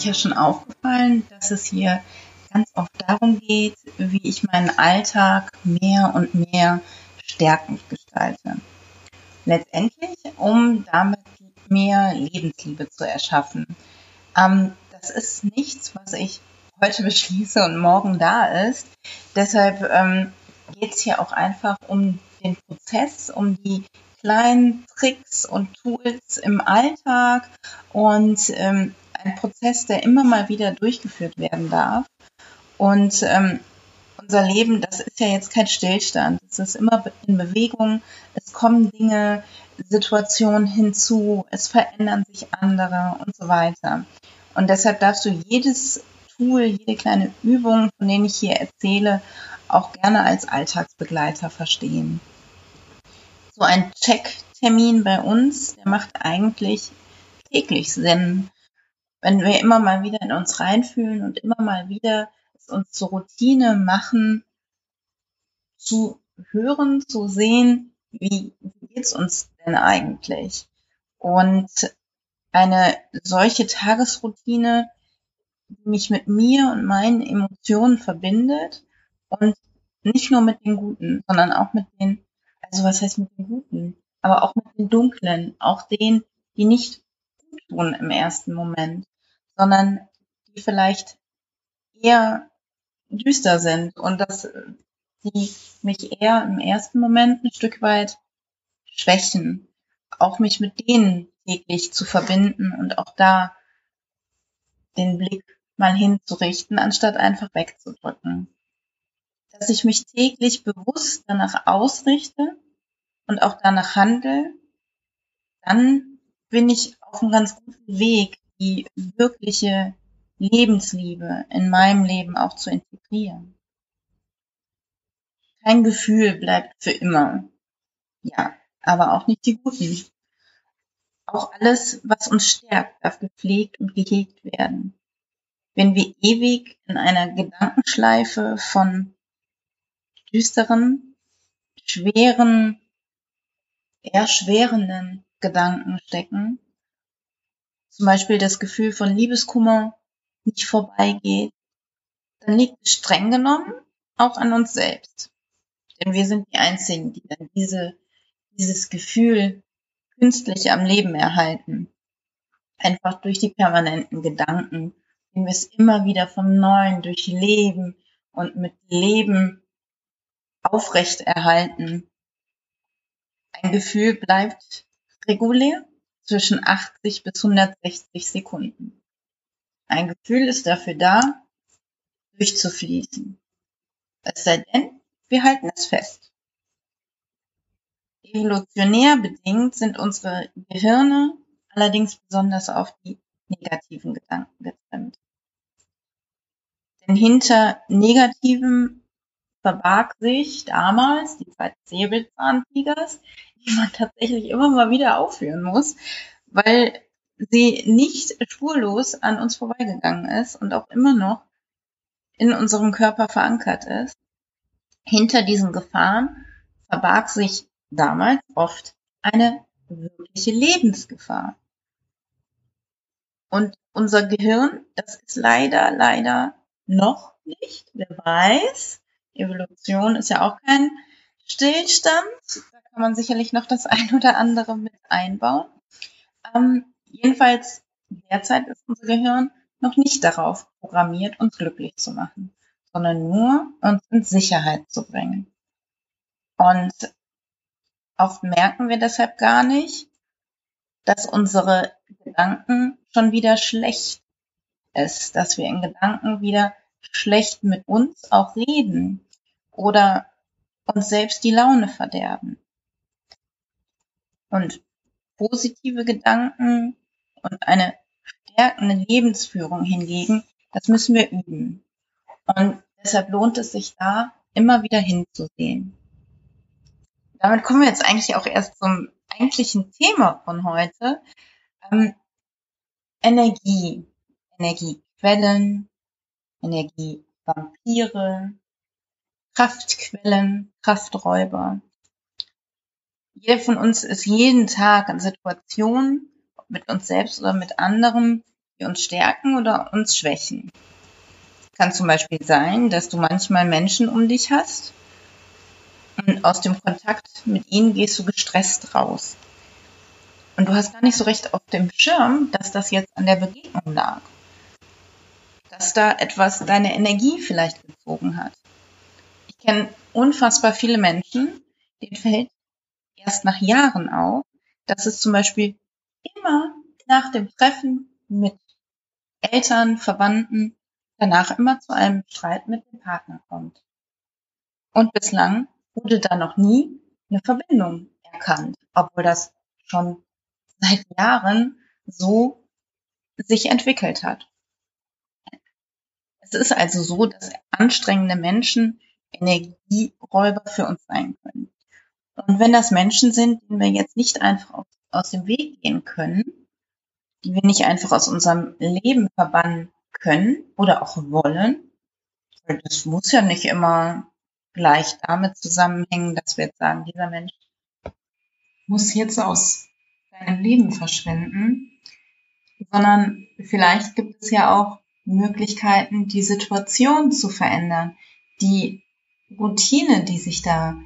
sicher schon aufgefallen, dass es hier ganz oft darum geht, wie ich meinen Alltag mehr und mehr stärkend gestalte. Letztendlich, um damit mehr Lebensliebe zu erschaffen. Ähm, das ist nichts, was ich heute beschließe und morgen da ist. Deshalb ähm, geht es hier auch einfach um den Prozess, um die kleinen Tricks und Tools im Alltag und ähm, ein Prozess, der immer mal wieder durchgeführt werden darf. Und ähm, unser Leben, das ist ja jetzt kein Stillstand. Es ist immer in Bewegung. Es kommen Dinge, Situationen hinzu. Es verändern sich andere und so weiter. Und deshalb darfst du jedes Tool, jede kleine Übung, von denen ich hier erzähle, auch gerne als Alltagsbegleiter verstehen. So ein Check-Termin bei uns, der macht eigentlich täglich Sinn. Wenn wir immer mal wieder in uns reinfühlen und immer mal wieder es uns zur Routine machen, zu hören, zu sehen, wie, geht's uns denn eigentlich? Und eine solche Tagesroutine, die mich mit mir und meinen Emotionen verbindet und nicht nur mit den Guten, sondern auch mit den, also was heißt mit den Guten, aber auch mit den Dunklen, auch denen, die nicht gut tun im ersten Moment, sondern die vielleicht eher düster sind und dass die mich eher im ersten Moment ein Stück weit schwächen, auch mich mit denen täglich zu verbinden und auch da den Blick mal hinzurichten, anstatt einfach wegzudrücken. Dass ich mich täglich bewusst danach ausrichte und auch danach handle, dann bin ich auf einem ganz guten Weg, die wirkliche Lebensliebe in meinem Leben auch zu integrieren. Kein Gefühl bleibt für immer. Ja, aber auch nicht die guten. Auch alles, was uns stärkt, darf gepflegt und gehegt werden. Wenn wir ewig in einer Gedankenschleife von düsteren, schweren, erschwerenden Gedanken stecken, zum Beispiel das Gefühl von Liebeskummer nicht vorbeigeht, dann liegt es streng genommen auch an uns selbst. Denn wir sind die Einzigen, die dann diese, dieses Gefühl künstlich am Leben erhalten. Einfach durch die permanenten Gedanken, den wir es immer wieder vom Neuen durchleben und mit Leben aufrecht erhalten. Ein Gefühl bleibt regulär zwischen 80 bis 160 Sekunden. Ein Gefühl ist dafür da, durchzufließen. Es sei denn, wir halten es fest. Evolutionär bedingt sind unsere Gehirne allerdings besonders auf die negativen Gedanken getrennt. Denn hinter negativen verbarg sich damals die Zeit des Säbelzahntigers, die man tatsächlich immer mal wieder aufführen muss, weil sie nicht spurlos an uns vorbeigegangen ist und auch immer noch in unserem Körper verankert ist. Hinter diesen Gefahren verbarg sich damals oft eine wirkliche Lebensgefahr. Und unser Gehirn, das ist leider, leider noch nicht, wer weiß, Evolution ist ja auch kein Stillstand, da kann man sicherlich noch das ein oder andere mit einbauen. Ähm, jedenfalls derzeit ist unser Gehirn noch nicht darauf programmiert, uns glücklich zu machen, sondern nur uns in Sicherheit zu bringen. Und oft merken wir deshalb gar nicht, dass unsere Gedanken schon wieder schlecht ist, dass wir in Gedanken wieder schlecht mit uns auch reden oder uns selbst die Laune verderben. Und positive Gedanken und eine stärkende Lebensführung hingegen, das müssen wir üben. Und deshalb lohnt es sich da immer wieder hinzusehen. Damit kommen wir jetzt eigentlich auch erst zum eigentlichen Thema von heute. Ähm, Energie, Energiequellen, Energievampire, Kraftquellen, Krafträuber. Jeder von uns ist jeden Tag in Situationen mit uns selbst oder mit anderen die uns stärken oder uns schwächen. Kann zum Beispiel sein, dass du manchmal Menschen um dich hast und aus dem Kontakt mit ihnen gehst du gestresst raus. Und du hast gar nicht so recht auf dem Schirm, dass das jetzt an der Begegnung lag. Dass da etwas deine Energie vielleicht gezogen hat. Kenne unfassbar viele Menschen, denen fällt erst nach Jahren auf, dass es zum Beispiel immer nach dem Treffen mit Eltern, Verwandten danach immer zu einem Streit mit dem Partner kommt. Und bislang wurde da noch nie eine Verbindung erkannt, obwohl das schon seit Jahren so sich entwickelt hat. Es ist also so, dass anstrengende Menschen Energieräuber für uns sein können. Und wenn das Menschen sind, denen wir jetzt nicht einfach aus dem Weg gehen können, die wir nicht einfach aus unserem Leben verbannen können oder auch wollen, das muss ja nicht immer gleich damit zusammenhängen, dass wir jetzt sagen, dieser Mensch muss jetzt aus deinem Leben verschwinden, sondern vielleicht gibt es ja auch Möglichkeiten, die Situation zu verändern, die Routine, die sich da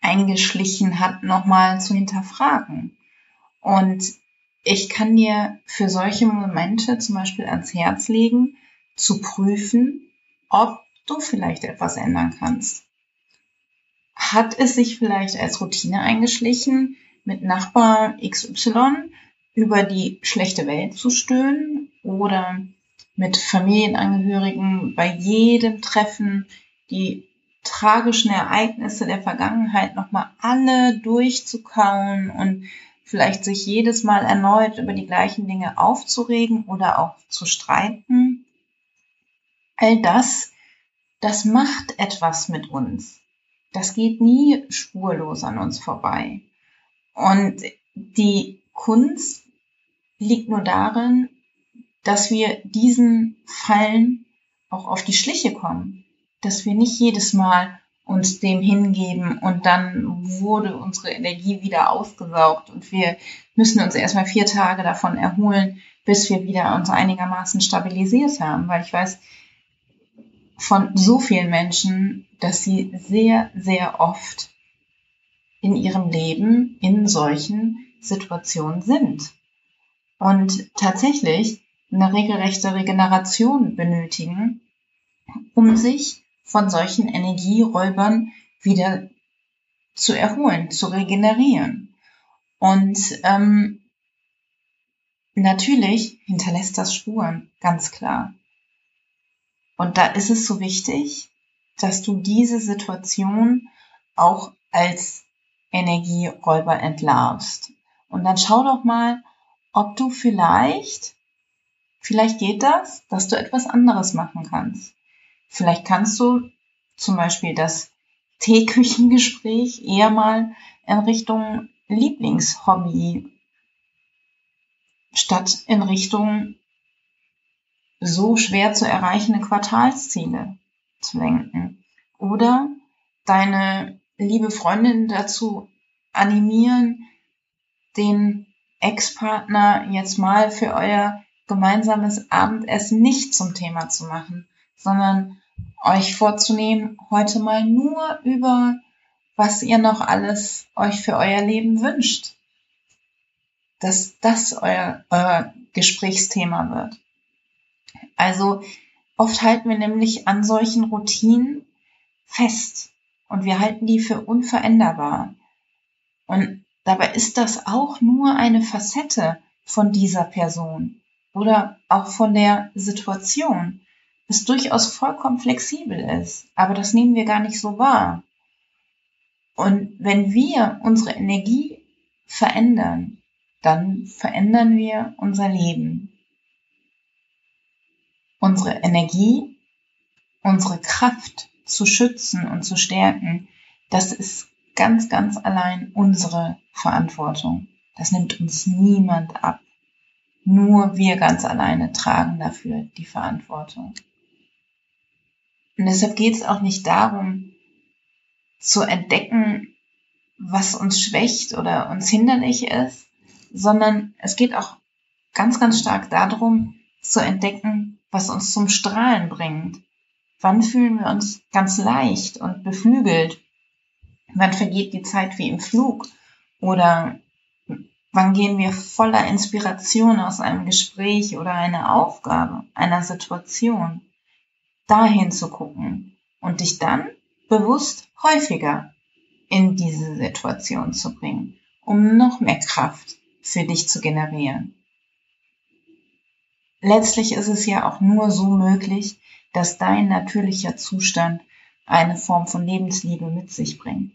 eingeschlichen hat, nochmal zu hinterfragen. Und ich kann dir für solche Momente zum Beispiel ans Herz legen, zu prüfen, ob du vielleicht etwas ändern kannst. Hat es sich vielleicht als Routine eingeschlichen, mit Nachbar XY über die schlechte Welt zu stöhnen oder mit Familienangehörigen bei jedem Treffen die tragischen Ereignisse der Vergangenheit nochmal alle durchzukauen und vielleicht sich jedes Mal erneut über die gleichen Dinge aufzuregen oder auch zu streiten. All das, das macht etwas mit uns. Das geht nie spurlos an uns vorbei. Und die Kunst liegt nur darin, dass wir diesen Fallen auch auf die Schliche kommen. Dass wir nicht jedes Mal uns dem hingeben und dann wurde unsere Energie wieder ausgesaugt und wir müssen uns erstmal vier Tage davon erholen, bis wir wieder uns einigermaßen stabilisiert haben, weil ich weiß von so vielen Menschen, dass sie sehr, sehr oft in ihrem Leben in solchen Situationen sind. Und tatsächlich eine regelrechte Regeneration benötigen, um sich von solchen Energieräubern wieder zu erholen, zu regenerieren. Und ähm, natürlich hinterlässt das Spuren, ganz klar. Und da ist es so wichtig, dass du diese Situation auch als Energieräuber entlarvst. Und dann schau doch mal, ob du vielleicht, vielleicht geht das, dass du etwas anderes machen kannst. Vielleicht kannst du zum Beispiel das Teeküchengespräch eher mal in Richtung Lieblingshobby statt in Richtung so schwer zu erreichende Quartalsziele zu lenken. Oder deine liebe Freundin dazu animieren, den Ex-Partner jetzt mal für euer gemeinsames Abendessen nicht zum Thema zu machen, sondern euch vorzunehmen, heute mal nur über was ihr noch alles euch für euer Leben wünscht. Dass das euer, euer Gesprächsthema wird. Also oft halten wir nämlich an solchen Routinen fest und wir halten die für unveränderbar. Und dabei ist das auch nur eine Facette von dieser Person oder auch von der Situation es durchaus vollkommen flexibel ist. Aber das nehmen wir gar nicht so wahr. Und wenn wir unsere Energie verändern, dann verändern wir unser Leben. Unsere Energie, unsere Kraft zu schützen und zu stärken, das ist ganz, ganz allein unsere Verantwortung. Das nimmt uns niemand ab. Nur wir ganz alleine tragen dafür die Verantwortung. Und deshalb geht es auch nicht darum, zu entdecken, was uns schwächt oder uns hinderlich ist, sondern es geht auch ganz, ganz stark darum, zu entdecken, was uns zum Strahlen bringt. Wann fühlen wir uns ganz leicht und beflügelt? Wann vergeht die Zeit wie im Flug? Oder wann gehen wir voller Inspiration aus einem Gespräch oder einer Aufgabe, einer Situation? Dahin zu gucken und dich dann bewusst häufiger in diese Situation zu bringen, um noch mehr Kraft für dich zu generieren. Letztlich ist es ja auch nur so möglich, dass dein natürlicher Zustand eine Form von Lebensliebe mit sich bringt.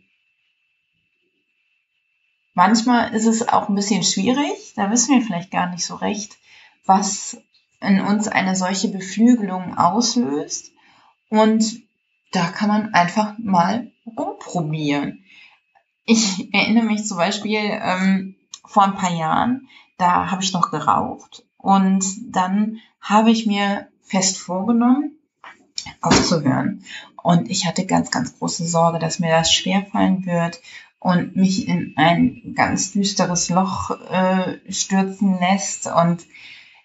Manchmal ist es auch ein bisschen schwierig, da wissen wir vielleicht gar nicht so recht, was in uns eine solche Beflügelung auslöst. Und da kann man einfach mal rumprobieren. Ich erinnere mich zum Beispiel ähm, vor ein paar Jahren, da habe ich noch geraucht und dann habe ich mir fest vorgenommen, aufzuhören. Und ich hatte ganz, ganz große Sorge, dass mir das schwerfallen wird und mich in ein ganz düsteres Loch äh, stürzen lässt. Und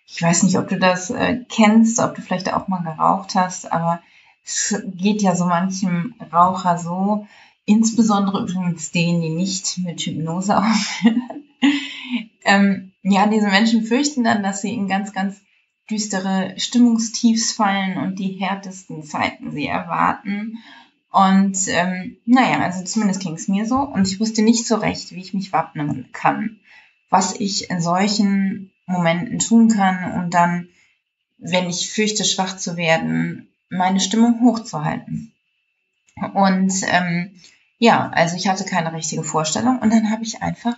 ich weiß nicht, ob du das äh, kennst, ob du vielleicht auch mal geraucht hast, aber es geht ja so manchem Raucher so, insbesondere übrigens denen, die nicht mit Hypnose aufhören. ähm, ja, diese Menschen fürchten dann, dass sie in ganz, ganz düstere Stimmungstiefs fallen und die härtesten Zeiten sie erwarten. Und ähm, naja, also zumindest ging es mir so. Und ich wusste nicht so recht, wie ich mich wappnen kann, was ich in solchen Momenten tun kann, um dann, wenn ich fürchte, schwach zu werden, meine Stimmung hochzuhalten. Und ähm, ja, also ich hatte keine richtige Vorstellung und dann habe ich einfach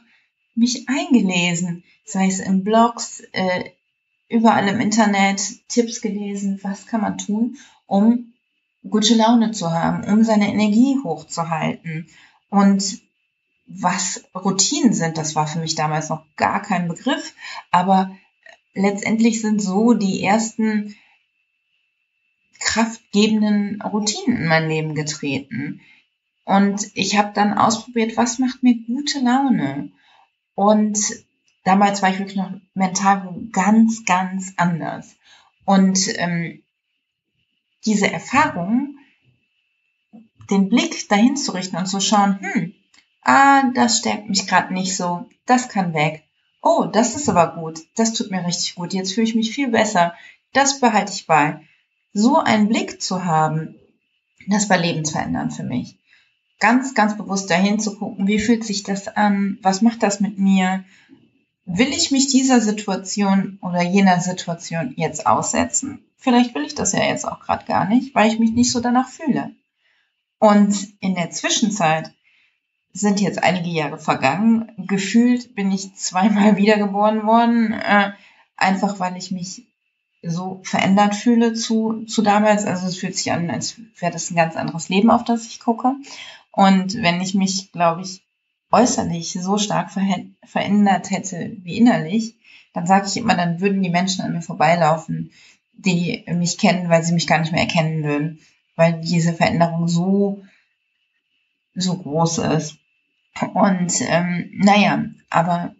mich eingelesen, sei es in Blogs, äh, überall im Internet Tipps gelesen, was kann man tun, um gute Laune zu haben, um seine Energie hochzuhalten. Und was Routinen sind, das war für mich damals noch gar kein Begriff, aber letztendlich sind so die ersten kraftgebenden Routinen in mein Leben getreten. Und ich habe dann ausprobiert, was macht mir gute Laune. Und damals war ich wirklich noch mental ganz, ganz anders. Und ähm, diese Erfahrung, den Blick dahin zu richten und zu schauen, hm, ah, das stärkt mich gerade nicht so, das kann weg. Oh, das ist aber gut, das tut mir richtig gut, jetzt fühle ich mich viel besser, das behalte ich bei. So einen Blick zu haben, das war lebensverändernd für mich. Ganz, ganz bewusst dahin zu gucken, wie fühlt sich das an, was macht das mit mir, will ich mich dieser Situation oder jener Situation jetzt aussetzen? Vielleicht will ich das ja jetzt auch gerade gar nicht, weil ich mich nicht so danach fühle. Und in der Zwischenzeit sind jetzt einige Jahre vergangen. Gefühlt bin ich zweimal wiedergeboren worden, äh, einfach weil ich mich so verändert fühle zu, zu damals. Also es fühlt sich an, als wäre das ein ganz anderes Leben, auf das ich gucke. Und wenn ich mich, glaube ich, äußerlich so stark verändert hätte wie innerlich, dann sage ich immer, dann würden die Menschen an mir vorbeilaufen, die mich kennen, weil sie mich gar nicht mehr erkennen würden, weil diese Veränderung so, so groß ist. Und ähm, naja, aber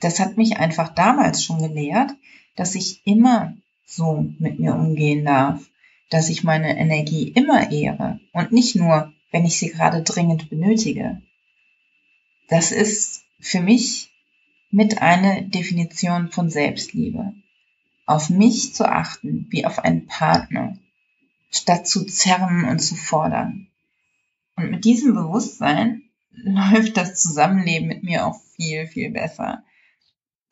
das hat mich einfach damals schon gelehrt, dass ich immer so mit mir umgehen darf, dass ich meine Energie immer ehre und nicht nur, wenn ich sie gerade dringend benötige das ist für mich mit eine Definition von Selbstliebe. Auf mich zu achten wie auf einen Partner, statt zu zerren und zu fordern. Und mit diesem Bewusstsein läuft das Zusammenleben mit mir auch viel, viel besser.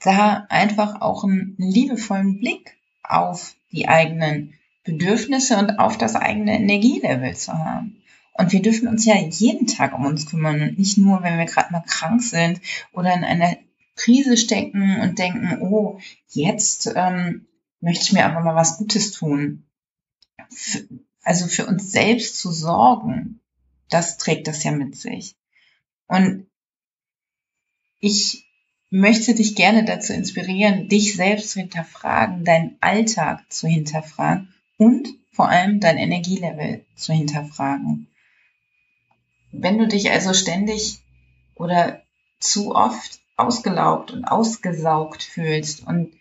Da einfach auch einen liebevollen Blick auf die eigenen Bedürfnisse und auf das eigene Energielevel zu haben. Und wir dürfen uns ja jeden Tag um uns kümmern und nicht nur, wenn wir gerade mal krank sind oder in einer Krise stecken und denken, oh, jetzt ähm, möchte ich mir aber mal was Gutes tun. Für, also für uns selbst zu sorgen, das trägt das ja mit sich. Und ich möchte dich gerne dazu inspirieren, dich selbst zu hinterfragen, deinen Alltag zu hinterfragen und vor allem dein Energielevel zu hinterfragen. Wenn du dich also ständig oder zu oft ausgelaugt und ausgesaugt fühlst und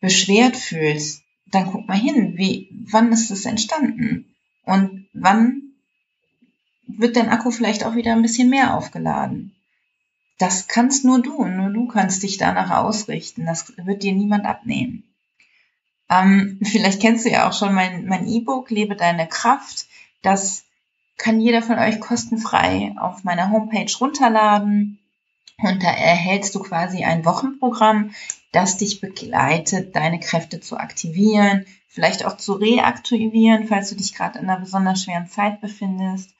beschwert fühlst, dann guck mal hin, wie, wann ist es entstanden? Und wann wird dein Akku vielleicht auch wieder ein bisschen mehr aufgeladen? Das kannst nur du, nur du kannst dich danach ausrichten. Das wird dir niemand abnehmen. Ähm, vielleicht kennst du ja auch schon mein, mein E-Book, Lebe deine Kraft. Das kann jeder von euch kostenfrei auf meiner Homepage runterladen. Und da erhältst du quasi ein Wochenprogramm, das dich begleitet, deine Kräfte zu aktivieren, vielleicht auch zu reaktivieren, falls du dich gerade in einer besonders schweren Zeit befindest.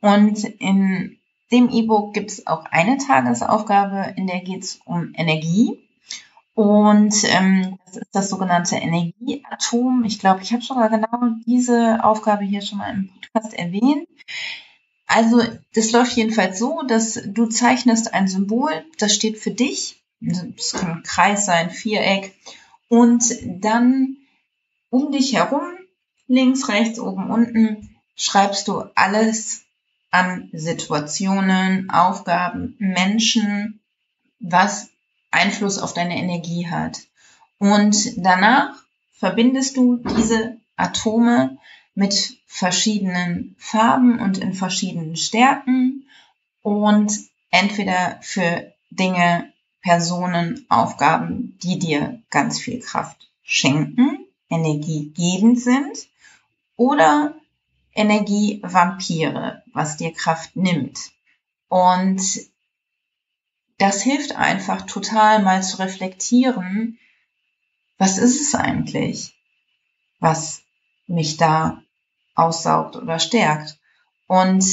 Und in dem E-Book gibt es auch eine Tagesaufgabe, in der geht es um Energie. Und ähm, das ist das sogenannte Energieatom. Ich glaube, ich habe schon mal genau diese Aufgabe hier schon mal im Podcast erwähnt. Also das läuft jedenfalls so, dass du zeichnest ein Symbol, das steht für dich. Das kann ein Kreis sein, Viereck. Und dann um dich herum, links, rechts, oben, unten, schreibst du alles an Situationen, Aufgaben, Menschen, was Einfluss auf deine Energie hat. Und danach verbindest du diese Atome mit verschiedenen Farben und in verschiedenen Stärken und entweder für Dinge, Personen, Aufgaben, die dir ganz viel Kraft schenken, energiegebend sind oder Energievampire, was dir Kraft nimmt. Und das hilft einfach total mal zu reflektieren, was ist es eigentlich, was mich da aussaugt oder stärkt. Und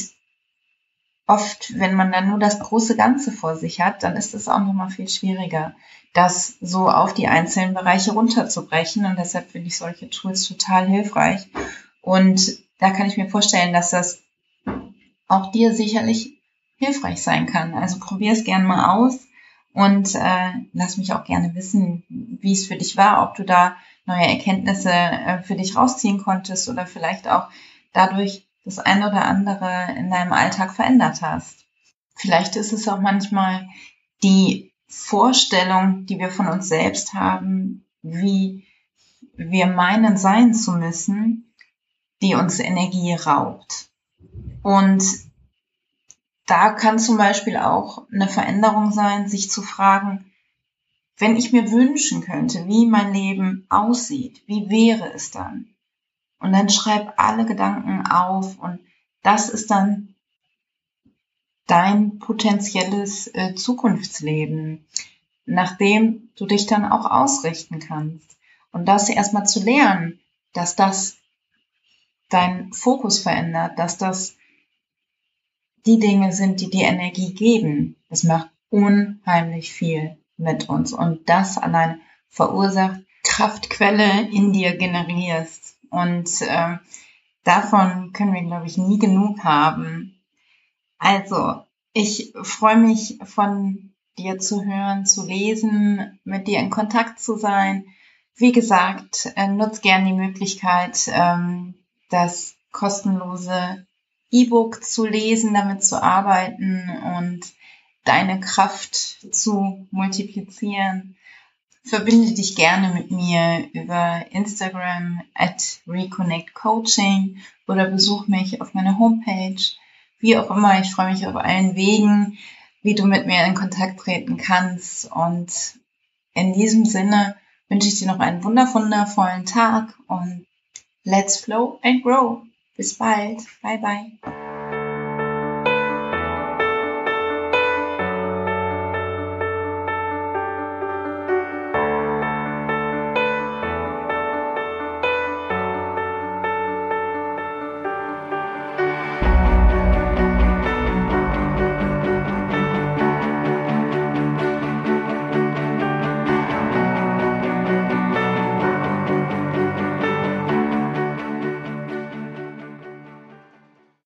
oft, wenn man dann nur das große Ganze vor sich hat, dann ist es auch nochmal viel schwieriger, das so auf die einzelnen Bereiche runterzubrechen. Und deshalb finde ich solche Tools total hilfreich. Und da kann ich mir vorstellen, dass das auch dir sicherlich hilfreich sein kann. Also probier es gerne mal aus und äh, lass mich auch gerne wissen, wie es für dich war, ob du da neue Erkenntnisse äh, für dich rausziehen konntest oder vielleicht auch dadurch das eine oder andere in deinem Alltag verändert hast. Vielleicht ist es auch manchmal die Vorstellung, die wir von uns selbst haben, wie wir meinen sein zu müssen, die uns Energie raubt. Und da kann zum Beispiel auch eine Veränderung sein, sich zu fragen, wenn ich mir wünschen könnte, wie mein Leben aussieht, wie wäre es dann? Und dann schreib alle Gedanken auf und das ist dann dein potenzielles äh, Zukunftsleben, nachdem du dich dann auch ausrichten kannst. Und das erstmal zu lernen, dass das deinen Fokus verändert, dass das die Dinge sind, die dir Energie geben. Das macht unheimlich viel mit uns und das allein verursacht Kraftquelle in dir generierst. Und äh, davon können wir, glaube ich, nie genug haben. Also, ich freue mich von dir zu hören, zu lesen, mit dir in Kontakt zu sein. Wie gesagt, äh, nutz gern die Möglichkeit, ähm, das kostenlose E-Book zu lesen, damit zu arbeiten und deine Kraft zu multiplizieren. Verbinde dich gerne mit mir über Instagram at Reconnect Coaching oder besuch mich auf meiner Homepage. Wie auch immer, ich freue mich auf allen Wegen, wie du mit mir in Kontakt treten kannst. Und in diesem Sinne wünsche ich dir noch einen wundervollen Tag und let's flow and grow. Bis bald. Bye bye.